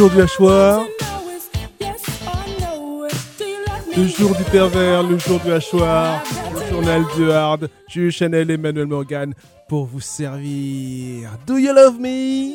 jour du hachoir, le jour du pervers, le jour du hachoir, le journal du hard, Jules Chanel et Emmanuel Morgan pour vous servir. Do you love me?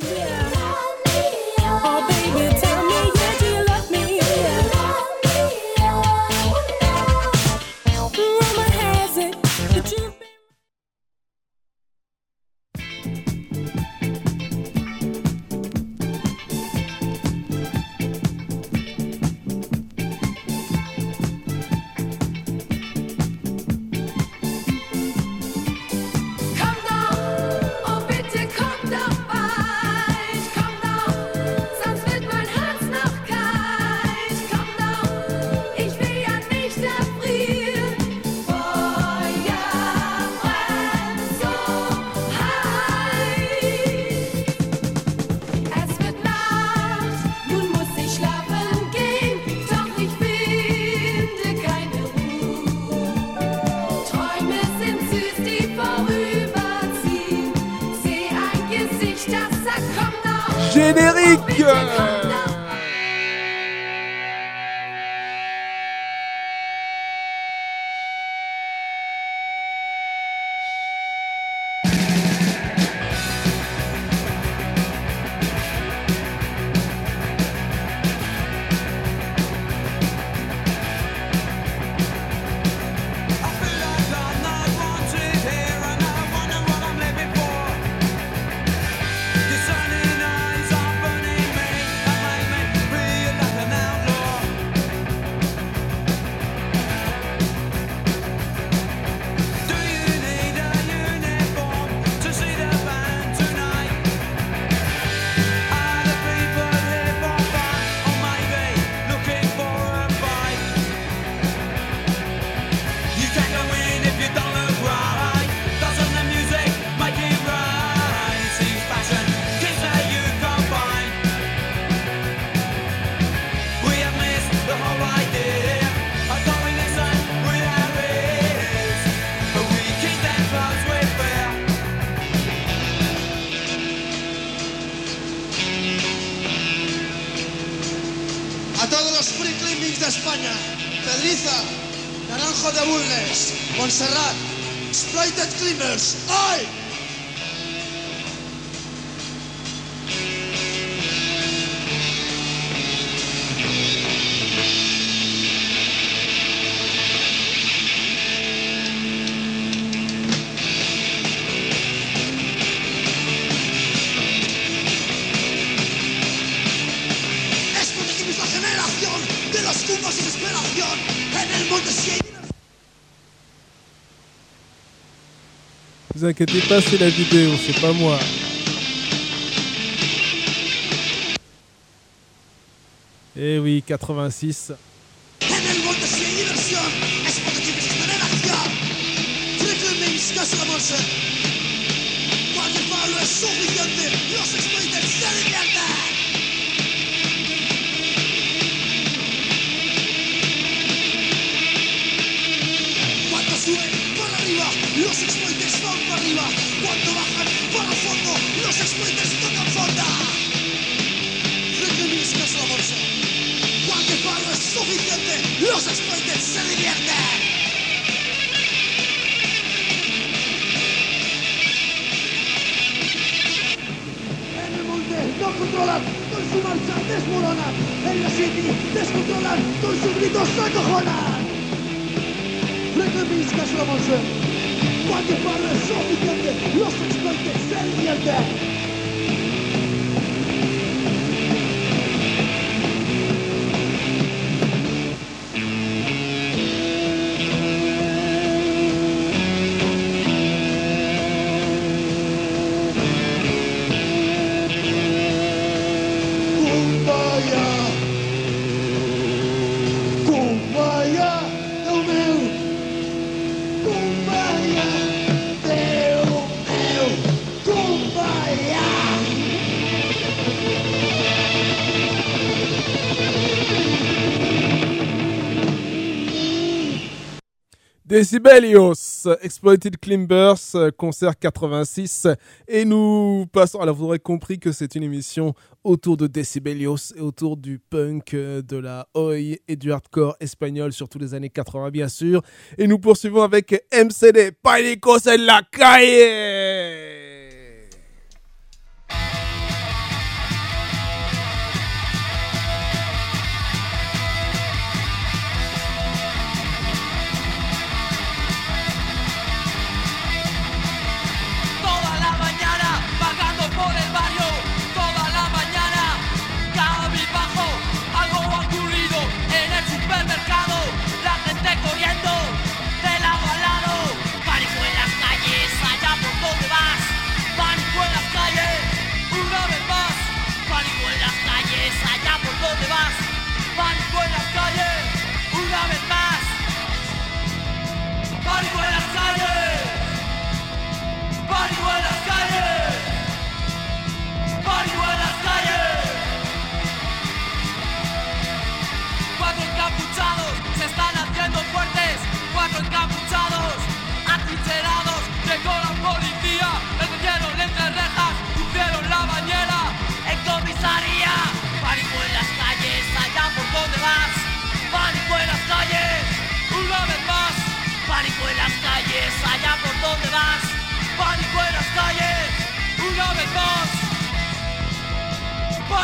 Prix d'Espanya, Pedriza, Naranjo de Bulnes, Montserrat, Exploited Climbers, oi! vous inquiétez pas, c'est la vidéo, c'est pas moi. Eh oui, 86. descontrolan con su marcha, desmorona. En la City descontrolan con sus gritos, acojonan. Reclamís que es la Cualquier padre es suficiente, los no expertos se entienden. Decibelios, Exploited Climbers, concert 86. Et nous passons, alors vous aurez compris que c'est une émission autour de Decibelios et autour du punk, euh, de la oi et du hardcore espagnol, surtout les années 80 bien sûr. Et nous poursuivons avec MCD, Panicos en la calle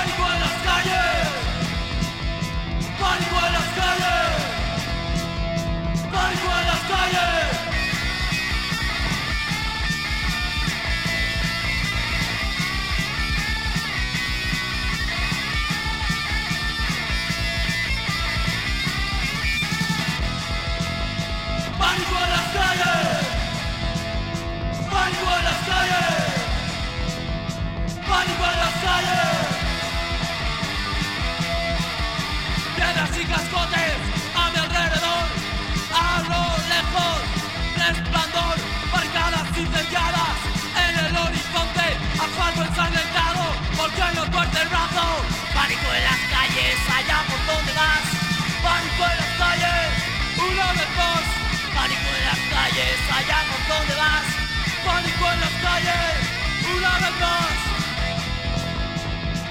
Everybody! Cascotes a mi alrededor. A lo lejos, resplandor. Barricadas incendiadas en el horizonte. Asfalto ensangrentado porque no tuerce el brazo. Pánico en las calles, allá por donde vas. Pánico en las calles, una vez más. Pánico en las calles, allá por donde vas. Pánico en las calles, una vez más.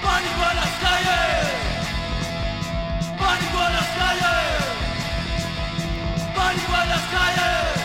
Pánico en las calles. Pánico en las calles. Pánico en las calles.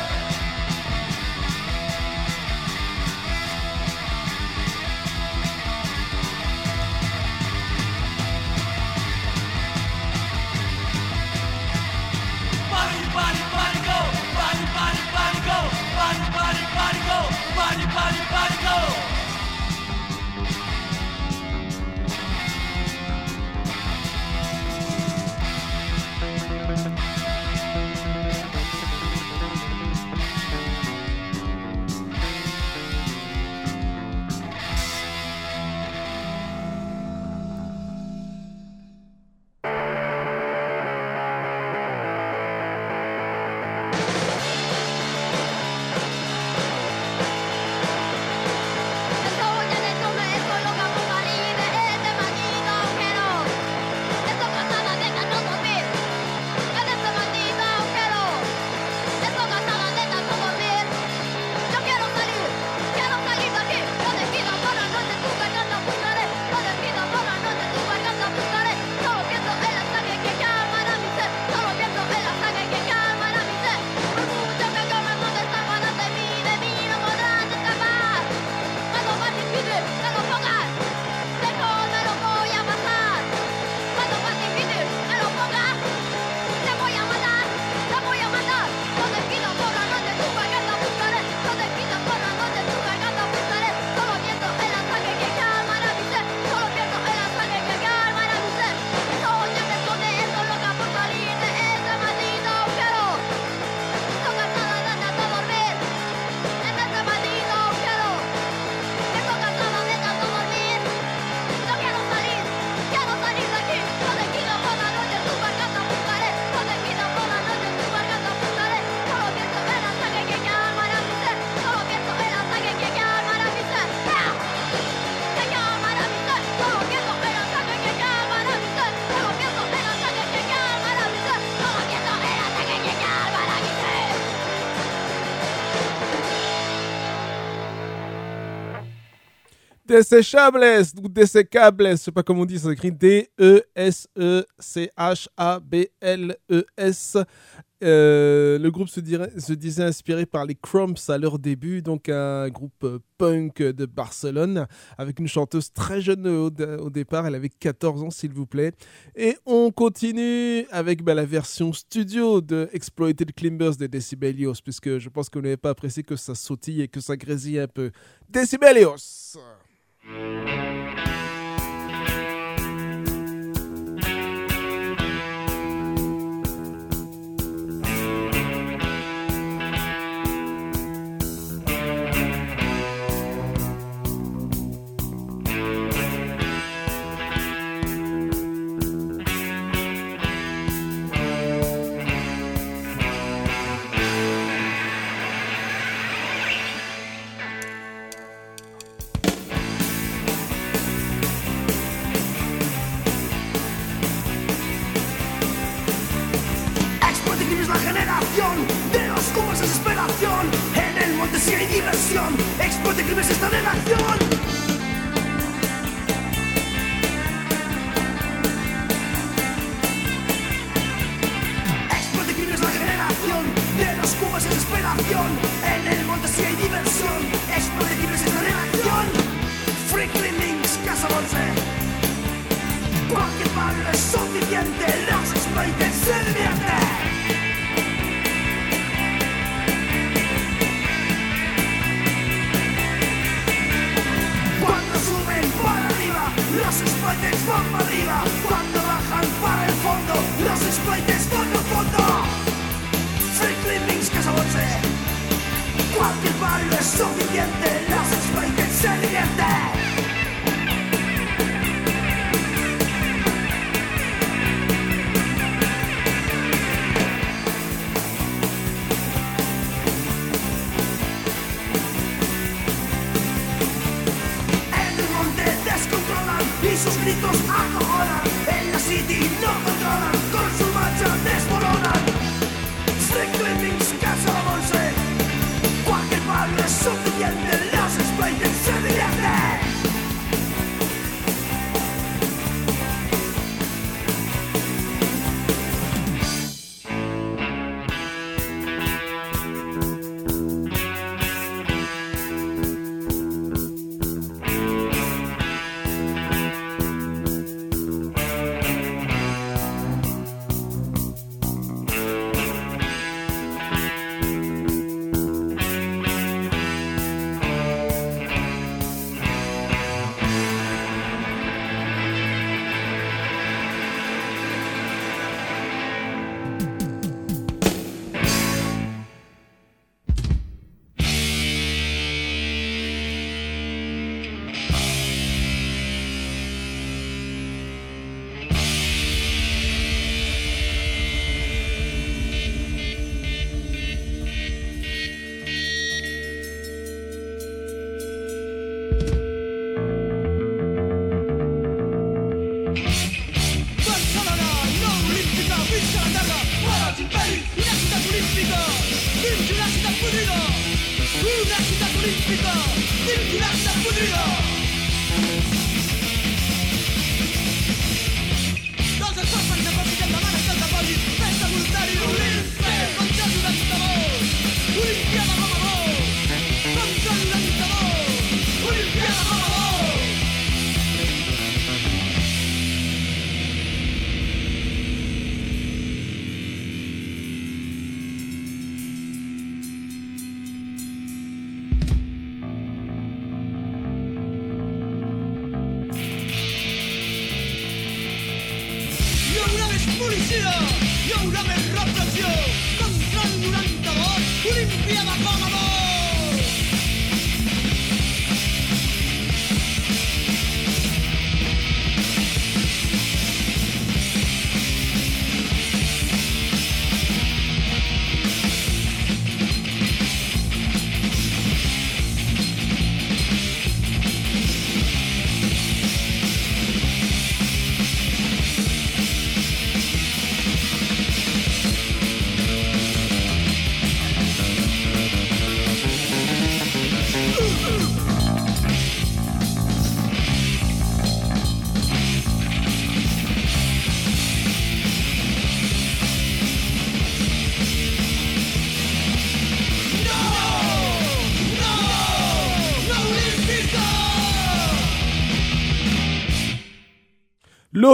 Desechables ou Desecables, je sais pas comment on dit, ça s'écrit D-E-S-E-C-H-A-B-L-E-S. Euh, le groupe se, dirait- se disait inspiré par les Crumps à leur début, donc un groupe euh, punk de Barcelone, avec une chanteuse très jeune au, départ, elle avait 14 ans s'il vous plaît. Et on continue avec bah, la version studio de Exploited Climbers de Decibelios, puisque je pense que vous n'avez pas apprécié que ça sautille et que ça grésille un peu. Decibelios Música Qualche parola è sufficiente Lascia sparire insieme a Cuando suben para arriba Los sprites van para arriba. Cuando bajan para el fondo Los sprites van al fondo. Strictly links que se Cualquier barrio es suficiente Los sprites se divierten.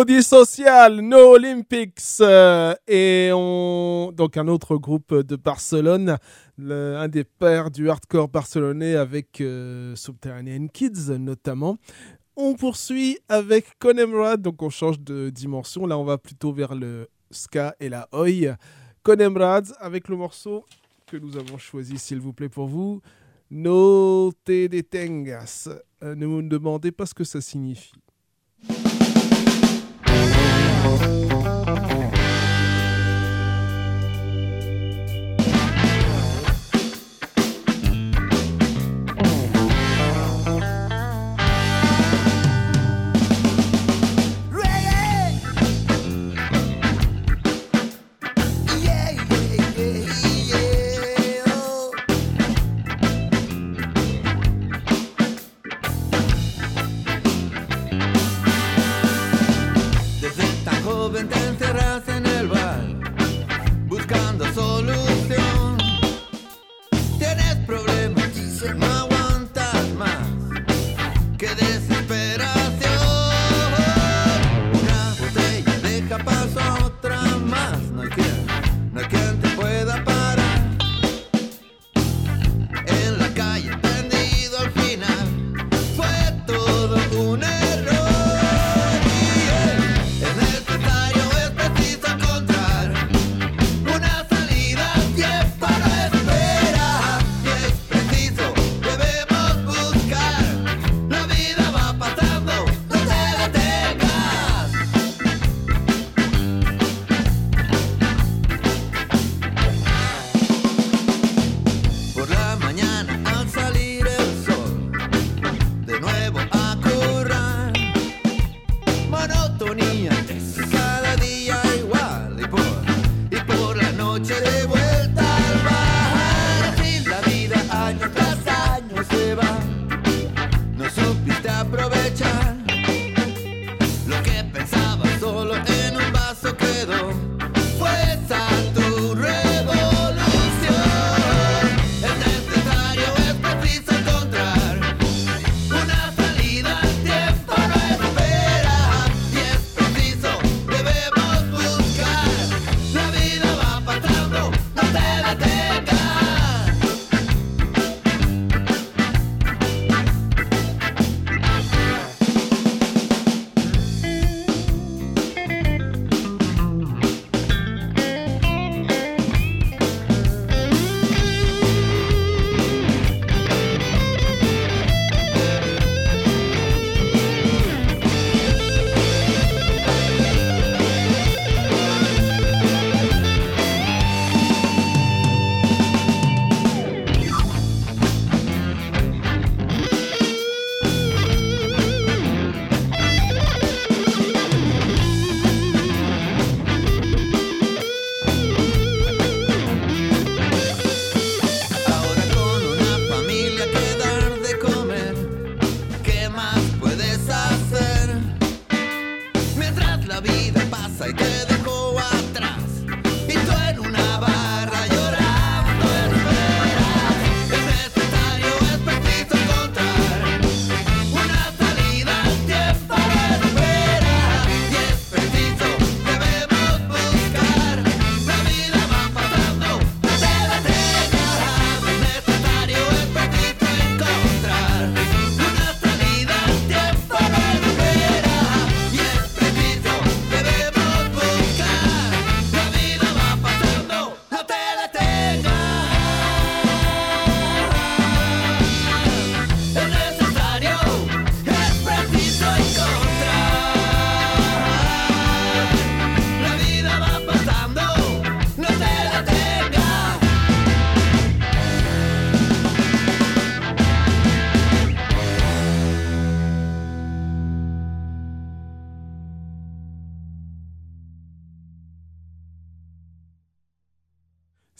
Lodi Social, No Olympics euh, et on donc un autre groupe de Barcelone, un des pères du hardcore barcelonais avec euh, Subterranean Kids notamment. On poursuit avec Conemrad, donc on change de dimension. Là, on va plutôt vers le ska et la oi. Conemrad avec le morceau que nous avons choisi, s'il vous plaît, pour vous. No te detengas. Euh, ne me demandez pas ce que ça signifie. you.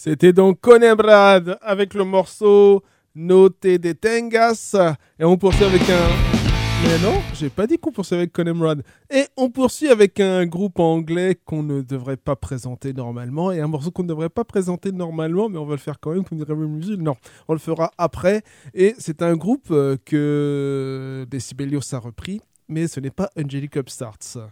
C'était donc Conembrad avec le morceau No te detengas. Et on poursuit avec un. Mais non, j'ai pas dit qu'on poursuit avec Conembrad. Et on poursuit avec un groupe anglais qu'on ne devrait pas présenter normalement. Et un morceau qu'on ne devrait pas présenter normalement, mais on va le faire quand même comme dirait musique. Non, on le fera après. Et c'est un groupe euh, que Decibelios a repris, mais ce n'est pas Angelic Upstarts.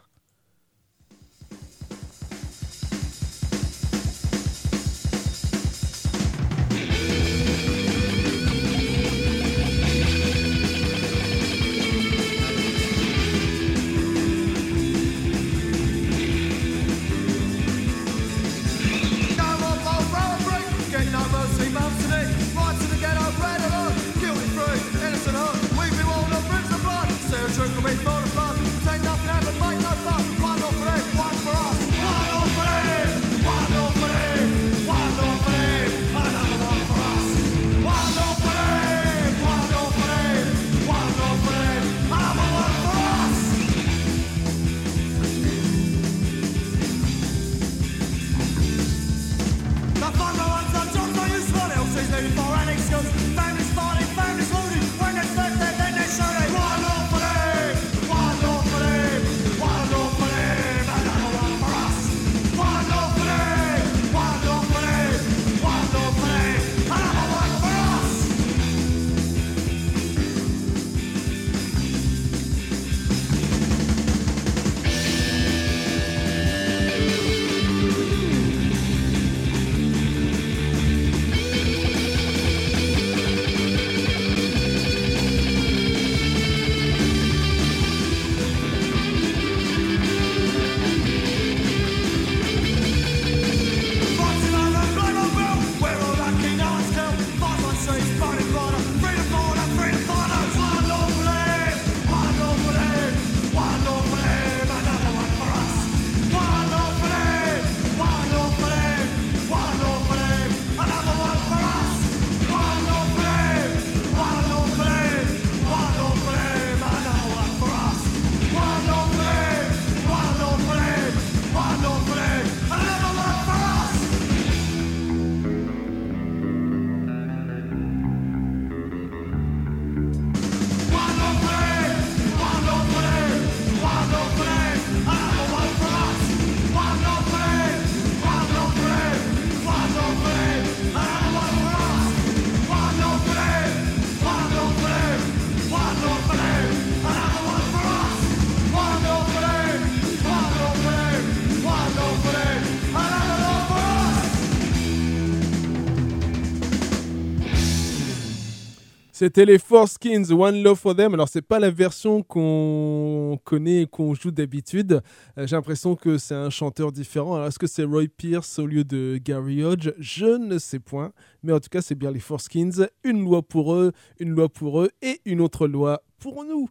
C'était les Four Skins, One Love for Them. Alors, c'est pas la version qu'on connaît et qu'on joue d'habitude. Euh, J'ai l'impression que c'est un chanteur différent. Alors, est-ce que c'est Roy Pierce au lieu de Gary Hodge? Je ne sais point. Mais en tout cas, c'est bien les Four Skins. Une loi pour eux, une loi pour eux et une autre loi pour nous.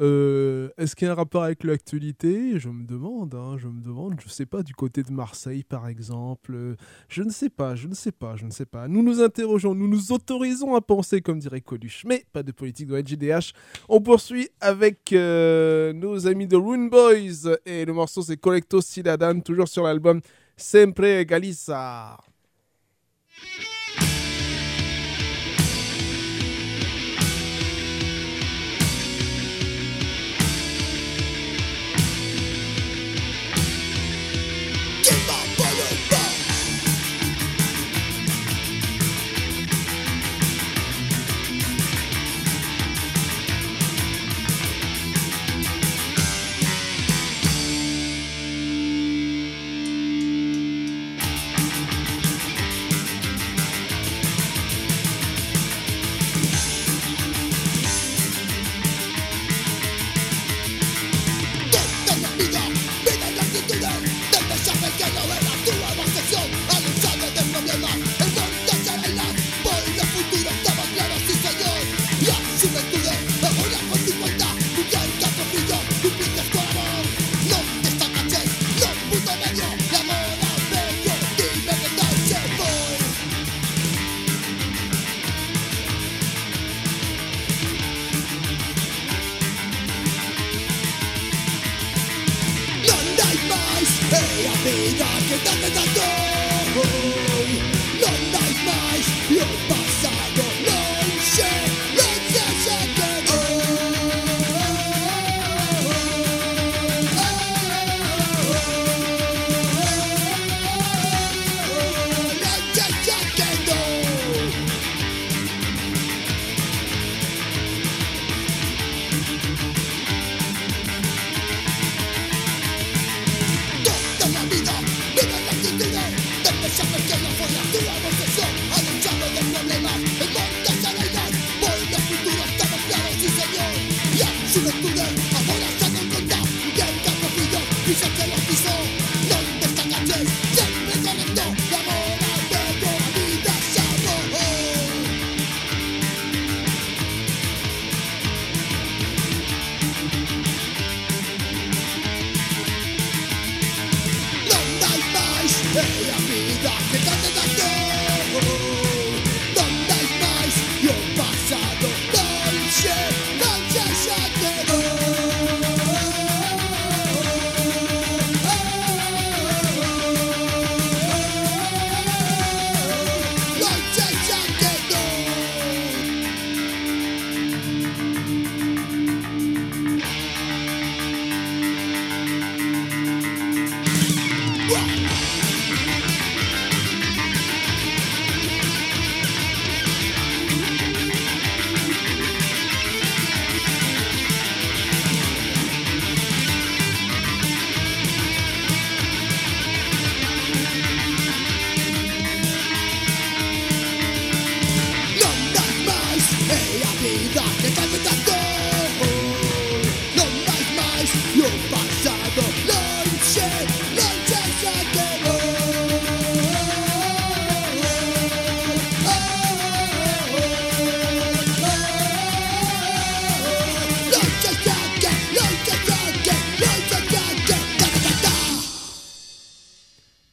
Euh, Est-ce qu'il y a un rapport avec l'actualité? Je me demande, hein, je me demande, je sais pas, du côté de Marseille par exemple. Euh, Je ne sais pas, je ne sais pas, je ne sais pas. Nous nous interrogeons, nous nous autorisons à penser comme dirait Coluche, mais pas de politique de la JDH. On poursuit avec euh, nos amis de Rune Boys et le morceau c'est Collecto Cidadan, toujours sur l'album Sempre Galiza.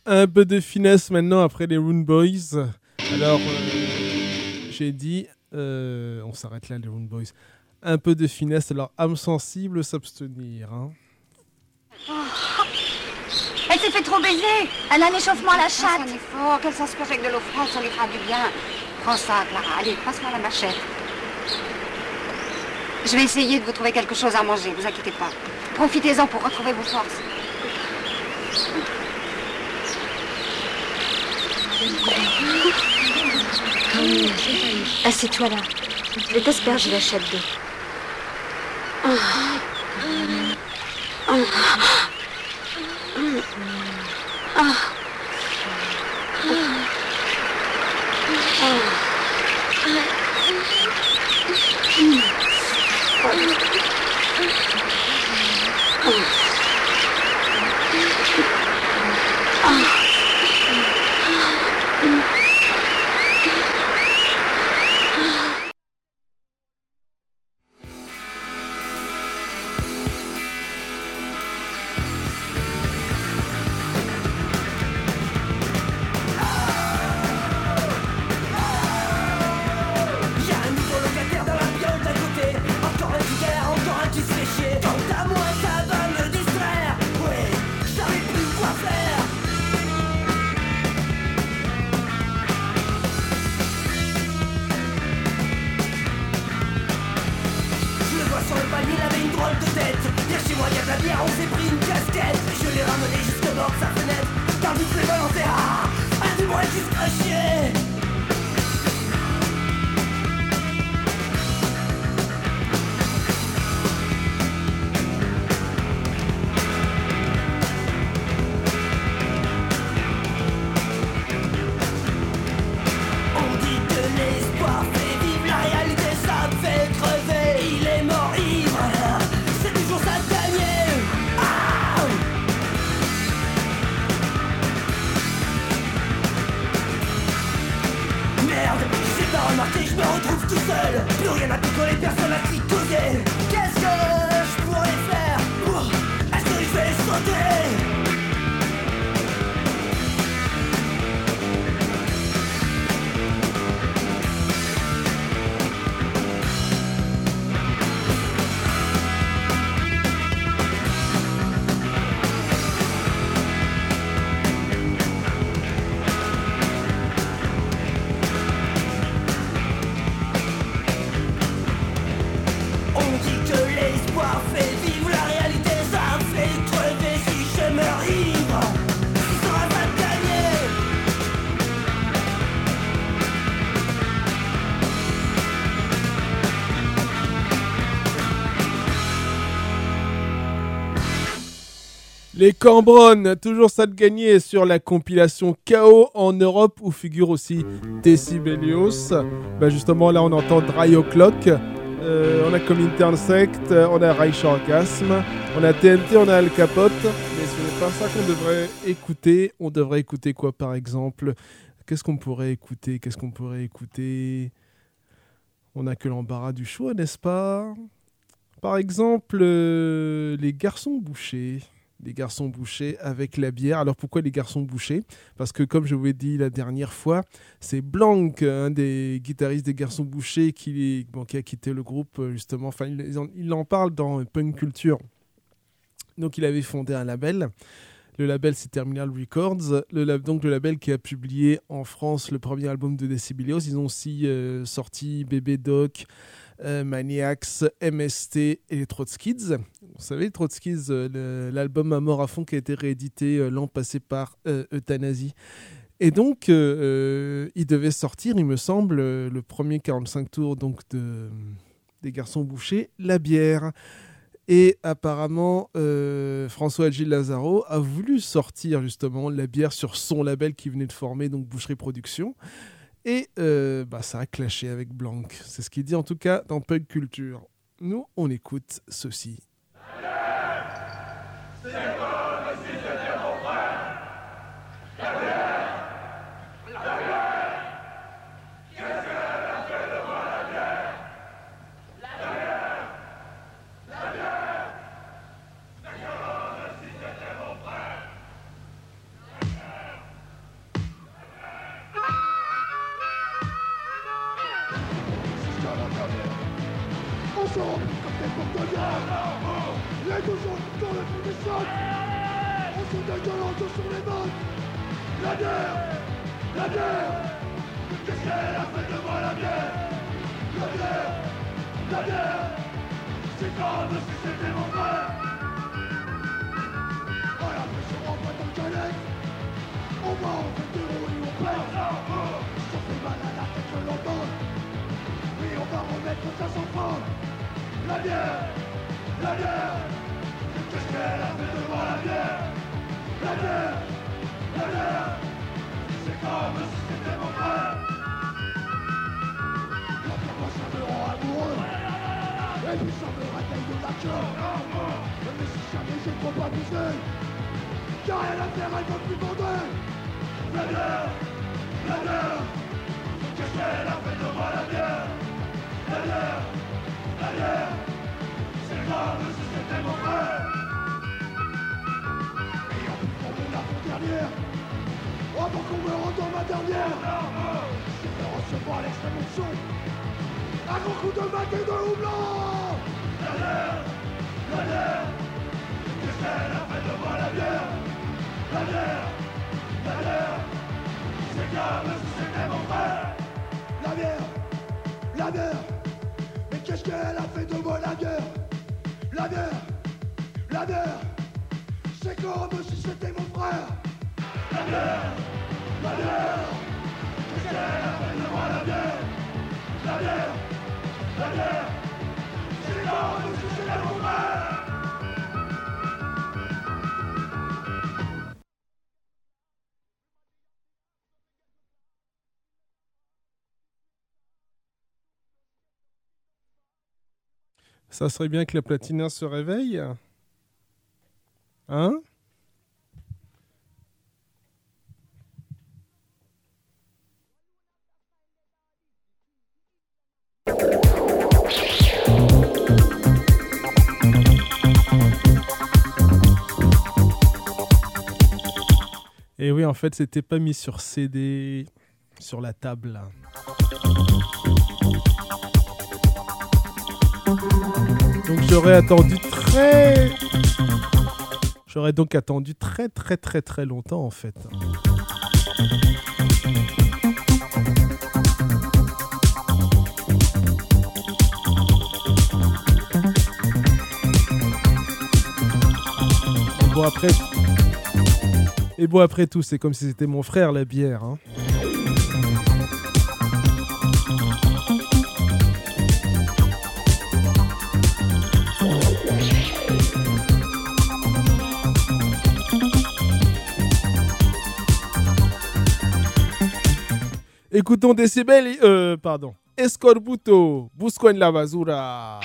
Un peu de finesse maintenant après les Rune Boys. Alors, euh, j'ai dit, euh, on s'arrête là, les Rune Boys. Un peu de finesse, alors âme sensible, s'abstenir. hein. Elle s'est fait trop baiser. Elle a un échauffement à la Chatte. un effort, qu'elle avec de l'eau froide, ça lui fera du bien. Prends ça, Clara. Allez, passe-moi la machette. Je vais essayer de vous trouver quelque chose à manger, vous inquiétez pas. Profitez-en pour retrouver vos forces. Assieds-toi là. Je vais t'asperger la chatte d'eau. Y'a Les Cambronnes, toujours ça de gagner sur la compilation KO en Europe où figure aussi Decibelios. Bah justement là on entend Dry O'Clock, Euh, on a comme Intersect, on a Reich Orgasm, on a TNT, on a Al Capote, mais ce n'est pas ça qu'on devrait écouter. On devrait écouter quoi par exemple? Qu'est-ce qu'on pourrait écouter? Qu'est-ce qu'on pourrait écouter? On n'a que l'embarras du choix, n'est-ce pas? Par exemple, euh, les garçons bouchés les garçons bouchés avec la bière. Alors pourquoi les garçons bouchés? Parce que comme je vous l'ai dit la dernière fois, c'est Blanc, un des guitaristes des garçons bouchés, qui, a quitté le groupe euh, justement. Enfin, il, en, il en parle dans Punk Culture. Donc il avait fondé un label. Le label c'est Terminal Records, le, donc le label qui a publié en France le premier album de Decibelios. Ils ont aussi euh, sorti Bébé Doc, euh, Maniacs, MST et les Trotskids. Vous savez, Trotskids, euh, l'album à mort à fond qui a été réédité l'an passé par Euthanasie. Et donc, il devait sortir, il me semble, le premier 45 tours donc de, des Garçons Bouchés, La Bière. Et apparemment, euh, François Gilles Lazaro a voulu sortir justement la bière sur son label qui venait de former, donc Boucherie Productions. Et euh, bah, ça a clashé avec Blanc. C'est ce qu'il dit en tout cas dans Pug Culture. Nous, on écoute ceci. se La guerre, la guerre. Qu'est-ce qu'elle a fait de moi la guerre? La guerre, la guerre. C'est comme si c'était mon frère. À la pression en boîte en canette. On va en fait des roues on perd. Ça fait mal à la tête l'on donne. Oui, on va remettre ça sans fin. La bière, la bière. Qu'est-ce qu'elle a fait de moi la bière La la bière. C'est comme si c'était mon frère. La ça me rend amoureux. Et puis réveille de la queue. Mais si jamais j'ai trop abusé, y'a rien à faire, elle veut plus bander. La bière, la bière. Qu'est-ce qu'elle a fait de moi la bière La la bière. C'est comme si c'était mon frère. Mon avant-dernière, avant qu'on me rende ma dernière, je vais recevoir l'extrême option. Un gros coup de mat et de houblon La bière, la bière. Qu'est-ce qu'elle a fait de moi la bière La la bière. C'est comme si c'était mon frère. La bière, la bière. Mais qu'est-ce qu'elle a fait de moi la bière La bière, la bière. C'est comme si c'était mon frère. Ça serait bien que la platina se réveille. Hein? Et oui, en fait, c'était pas mis sur CD sur la table. Donc j'aurais attendu très... J'aurais donc attendu très très très très longtemps en fait. Bon après... Et bon après tout, c'est comme si c'était mon frère la bière. hein. Écoutons Decibel, euh, pardon. Escorbuto, Busco en la basura.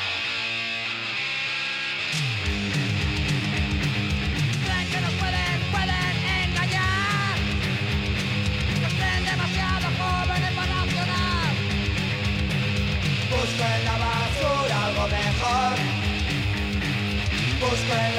Busco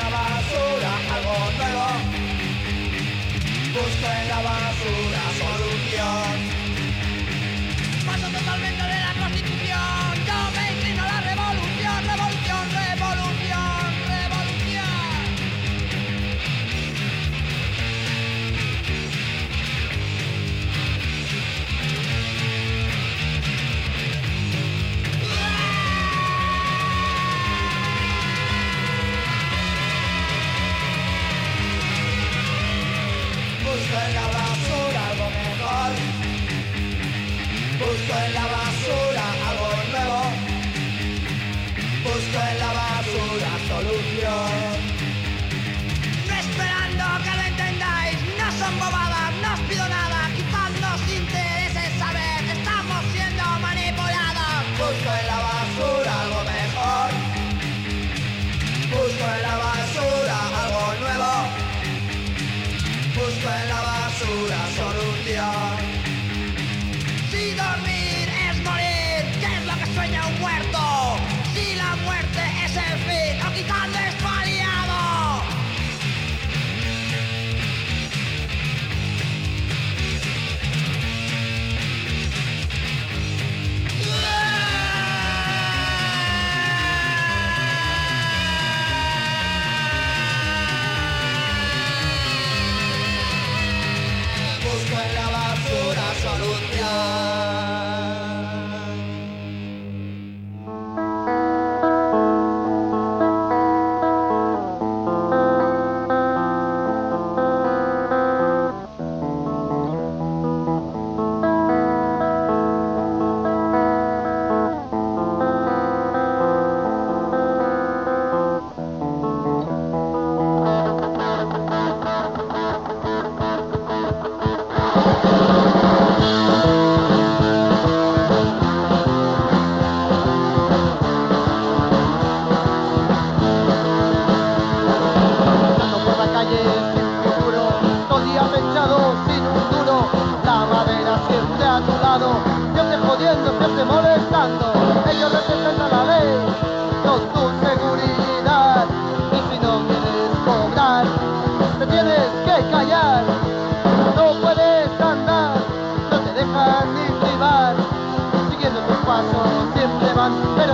Busco en la basura algo nuevo. Busco en la basura solución.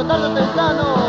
tarde o.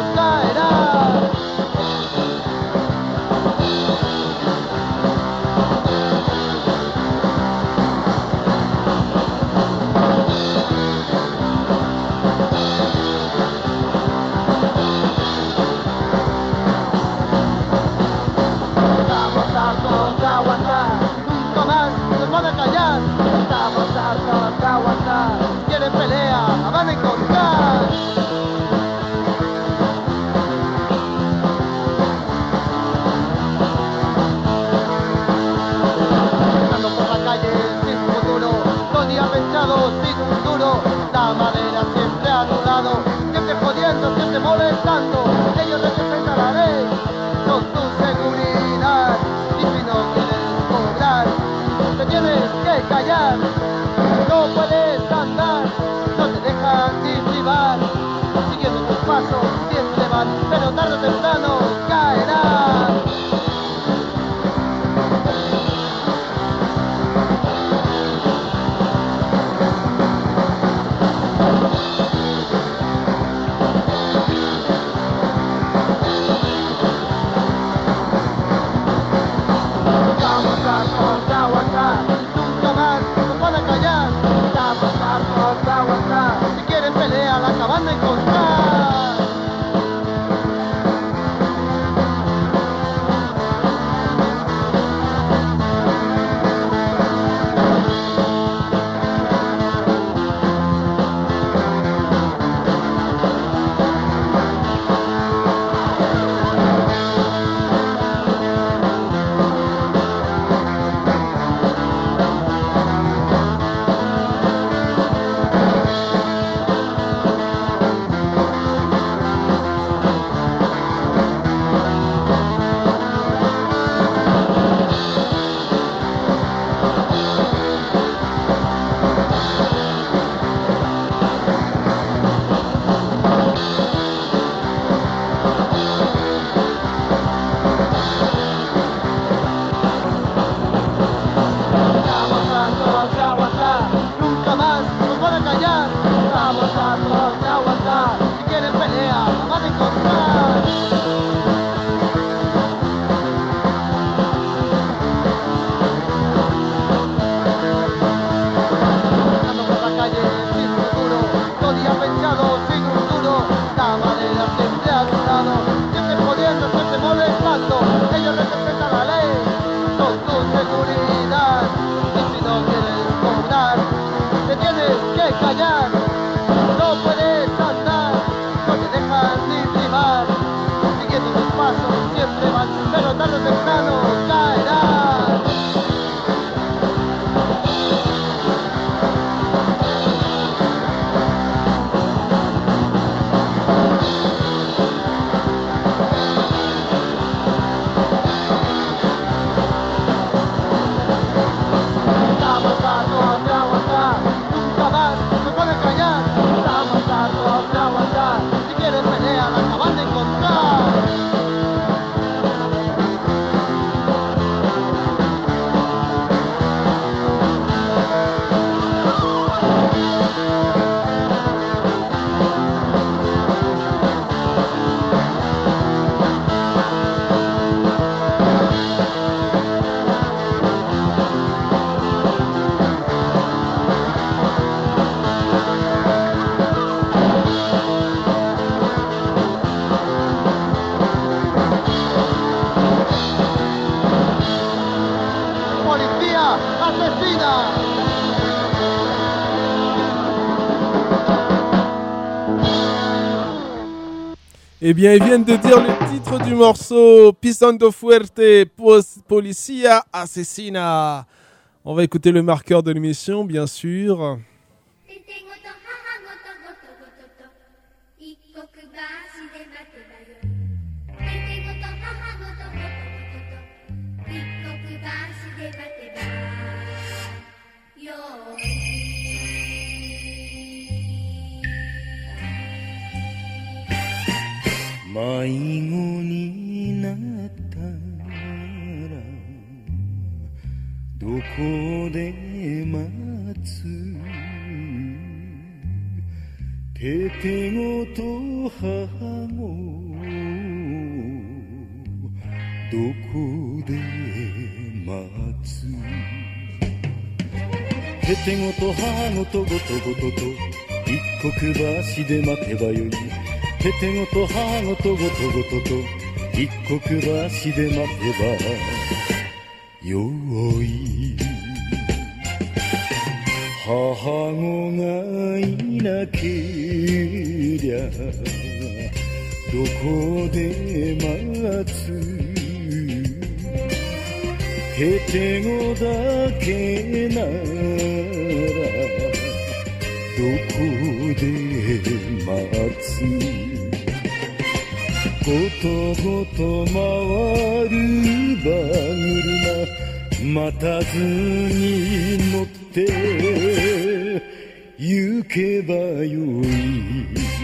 molestando, ellos representan la ley, son tu seguridad, y si no quieres cobrar, te tienes que callar, no puedes andar, no te dejan ni privar, siguiendo tus pasos siempre van, pero tarde o temprano la Eh bien, ils viennent de dire le titre du morceau Pisando Fuerte Policia Asesina. On va écouter le marqueur de l'émission, bien sûr. 迷子になったらどこで待つ？ててごと母ごどこで待つ？ててごと母ごとごとごとと一刻橋で待てばよい。ててごと母ごとごとごとと一刻橋で待てばよい母子がいなけりゃどこで待つへてごだけなどこで待つことごと回る馬車待たずに乗って行けばよい。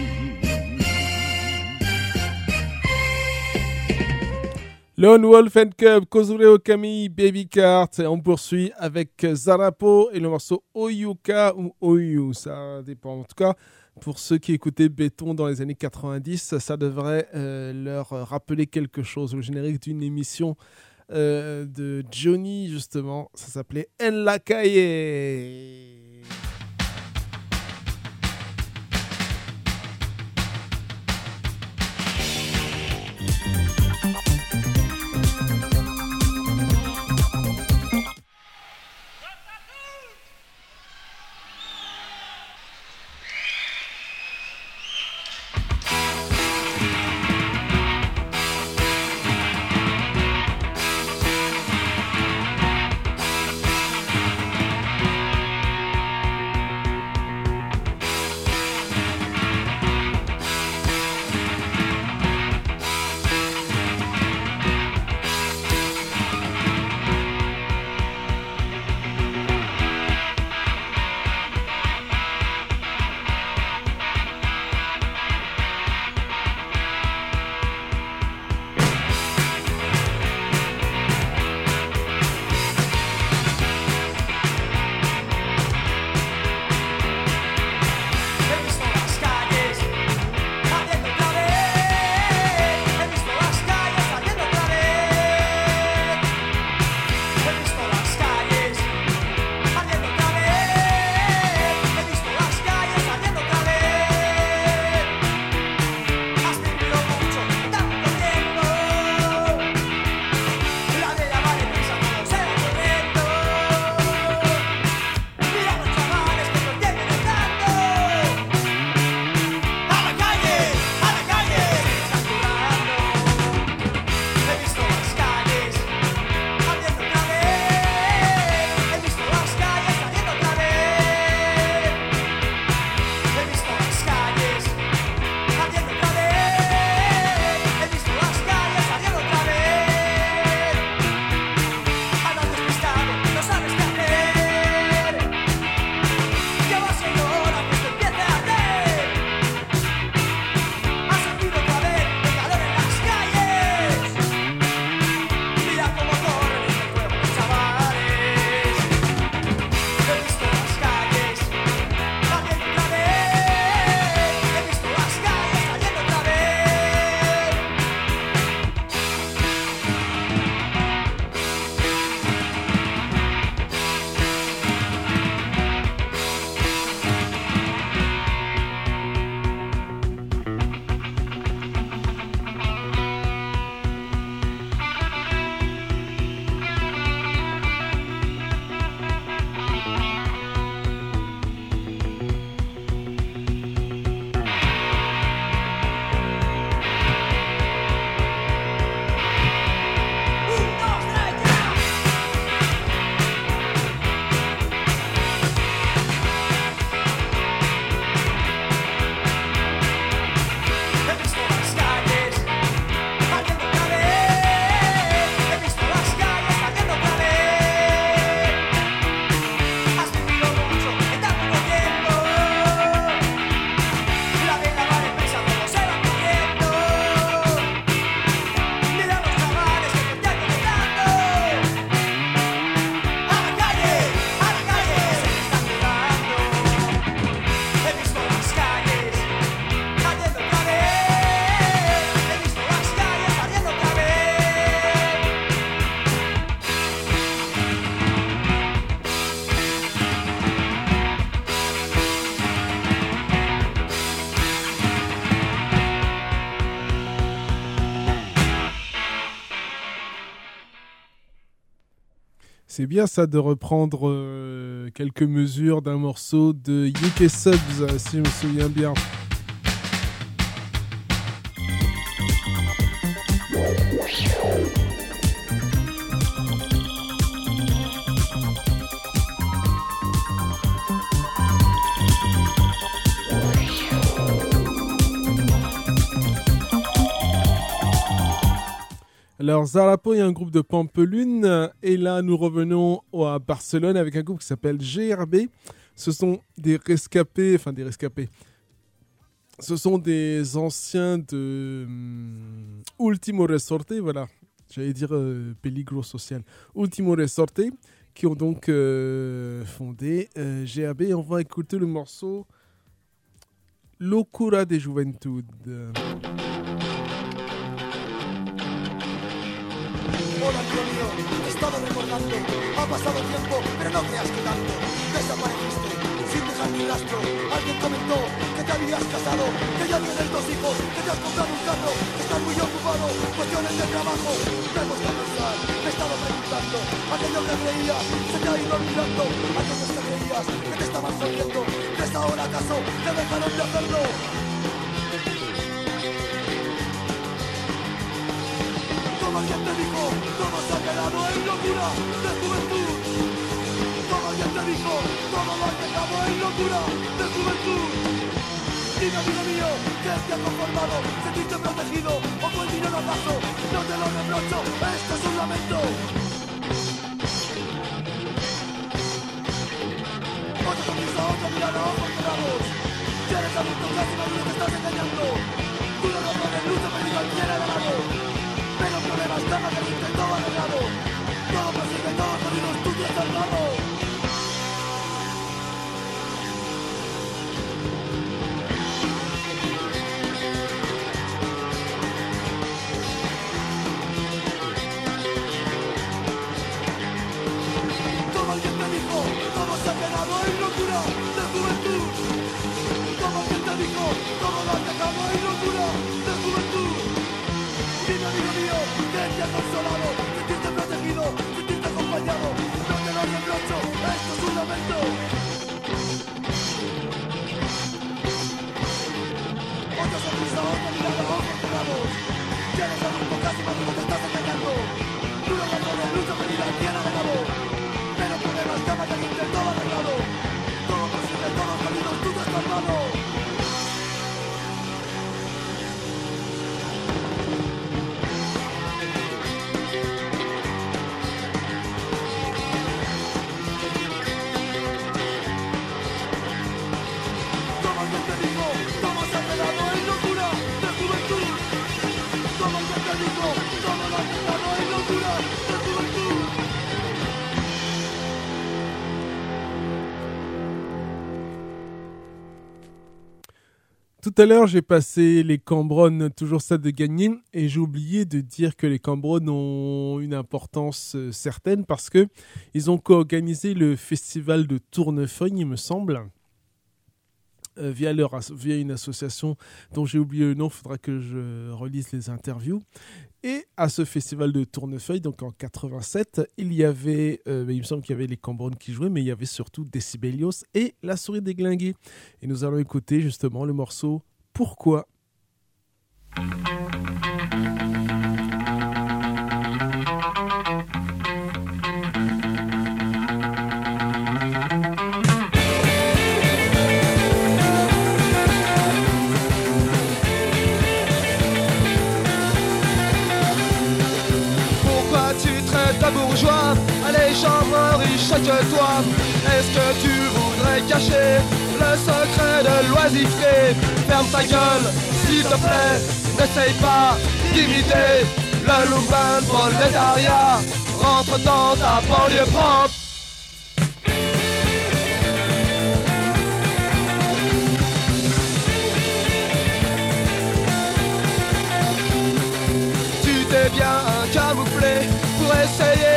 Lone Wolf and Cub, Kozure Okami, Baby Cart. On poursuit avec Zarapo et le morceau Oyuka ou Oyu, ça dépend. En tout cas, pour ceux qui écoutaient Béton dans les années 90, ça devrait euh, leur rappeler quelque chose. Le générique d'une émission euh, de Johnny, justement, ça s'appelait En la Caille. c'était bien ça de reprendre euh, quelques mesures d'un morceau de UK Subs, si je me souviens bien. Zarapo est un groupe de Pampelune. euh, Et là, nous revenons à Barcelone avec un groupe qui s'appelle GRB. Ce sont des rescapés, enfin des rescapés. Ce sont des anciens de hum, Ultimo Resorte, voilà. J'allais dire euh, Peligro Social. Ultimo Resorte, qui ont donc euh, fondé euh, GRB. On va écouter le morceau Locura de Juventud. Amigo mío, he estado recordando. Ha pasado tiempo, pero no creas que tanto. Desapareciste, sin dejar ni rastro. Alguien comentó que te habías casado, que ya tienes dos hijos, que te has comprado un carro, que estás muy ocupado, cuestiones de trabajo. Me he puesto a pensar, me he estado preguntando. Aquello que creías se te ha ido olvidando. Aquellos que creías que te estaban jodiendo. ¿Crees ahora acaso que dejaron de hacerlo? Como alguien te dijo, todo se ha quedado en locura de juventud. Como alguien te dijo, todo lo has dejado en locura de juventud. Dime, amigo mío, ¿qué te ha conformado? ¿Sentiste protegido o fue el dinero acaso? No te lo reprocho, esto es un lamento. Otro sonrisa, otra mirada, ojos cerrados. Ya eres adulto, casi marido, te estás engañando. Tú no lo pones, lucha, perdido al pie de lado. Problemas, cama caliente, todo arreglado. Todo posible, todo jodido, tú te has salvado. Como alguien te dijo, todo se ha quedado en locura de juventud. Como alguien te dijo, todo lo has dejado en locura de juventud. Dime, amigo mío, que te ha consolado, sentirte protegido, sentirte acompañado. No te lo reprocho, esto es un lamento. Otra sonrisa, otra mirada, ojos cerrados. Ya eres adulto, casi maduro, te estás engañando. Duro razones, lucha perdida, tierra de à l'heure, j'ai passé les Cambronnes, toujours ça de gagner, et j'ai oublié de dire que les Cambronnes ont une importance euh, certaine parce que ils ont co-organisé le festival de Tournefeuille, il me semble, euh, via, via une association dont j'ai oublié le nom, il faudra que je relise les interviews. Et à ce festival de Tournefeuille, donc en 87, il y avait, euh, il me semble qu'il y avait les Cambronnes qui jouaient, mais il y avait surtout Decibelios et La Souris déglinguée. Et nous allons écouter justement le morceau Pourquoi? Que toi Est-ce que tu voudrais cacher le secret de l'oisiveté? Ferme ta gueule, s'il te plaît, n'essaye pas d'imiter le lumpen prolétariat. Rentre dans ta banlieue propre. Tu t'es bien camouflé pour essayer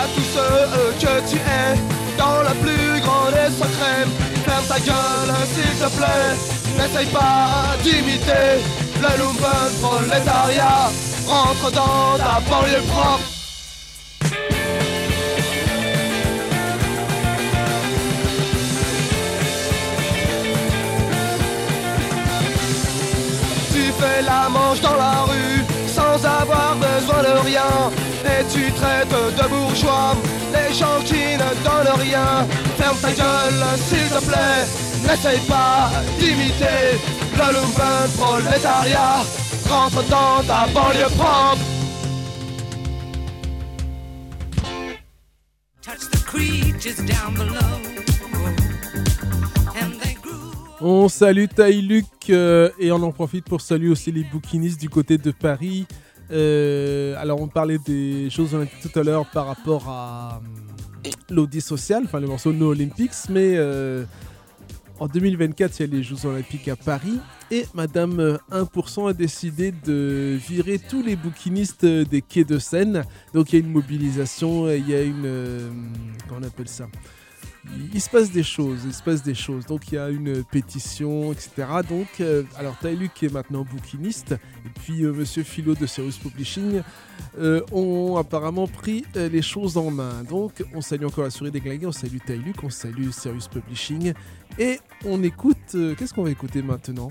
à tous ceux que tu es dans le plus grand des secrets. Ferme ta gueule s'il te plaît, n'essaye pas d'imiter le lumpen prolétariat. Rentre dans ta banlieue propre. Les gens qui ne donnent rien. Ferme ta gueule s'il te plaît. N'essaye pas d'imiter le lumpen prolétariat. Rentre dans ta banlieue propre. On salue Taïluc euh, et on en profite pour saluer aussi les bouquinistes du côté de Paris. Euh, alors on parlait des Olympiques tout à l'heure par rapport à l'audit social, enfin le morceau No Olympics, mais euh, en 2024 il y a les Jeux Olympiques à Paris et Madame euh, 1% a décidé de virer tous les bouquinistes euh, des quais de Seine. Donc il y a une mobilisation, euh, il y a une... euh, comment on appelle ça? Il se passe des choses, il se passe des choses. Donc il y a une pétition, etc. Donc, euh, alors Taïluc est maintenant bouquiniste, et puis euh, Monsieur Philo de Serious Publishing euh, ont apparemment pris les choses en main. Donc on salue encore la souris des Glingués, on salue Taïluc, on salue Serious Publishing, et on écoute. Qu'est-ce qu'on va écouter maintenant?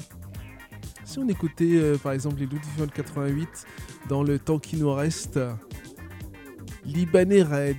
Si on écoutait par exemple les Ludwig 88 dans le temps qui nous reste, Libanais Red.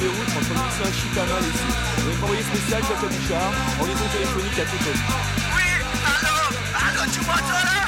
À Beyrouth entre Moussa et Chitamal ici. Avec envoyé spécial Jacob Bouchard, en liaison téléphonique à Tripoli. Oui, allô, allô, tu m'entends là?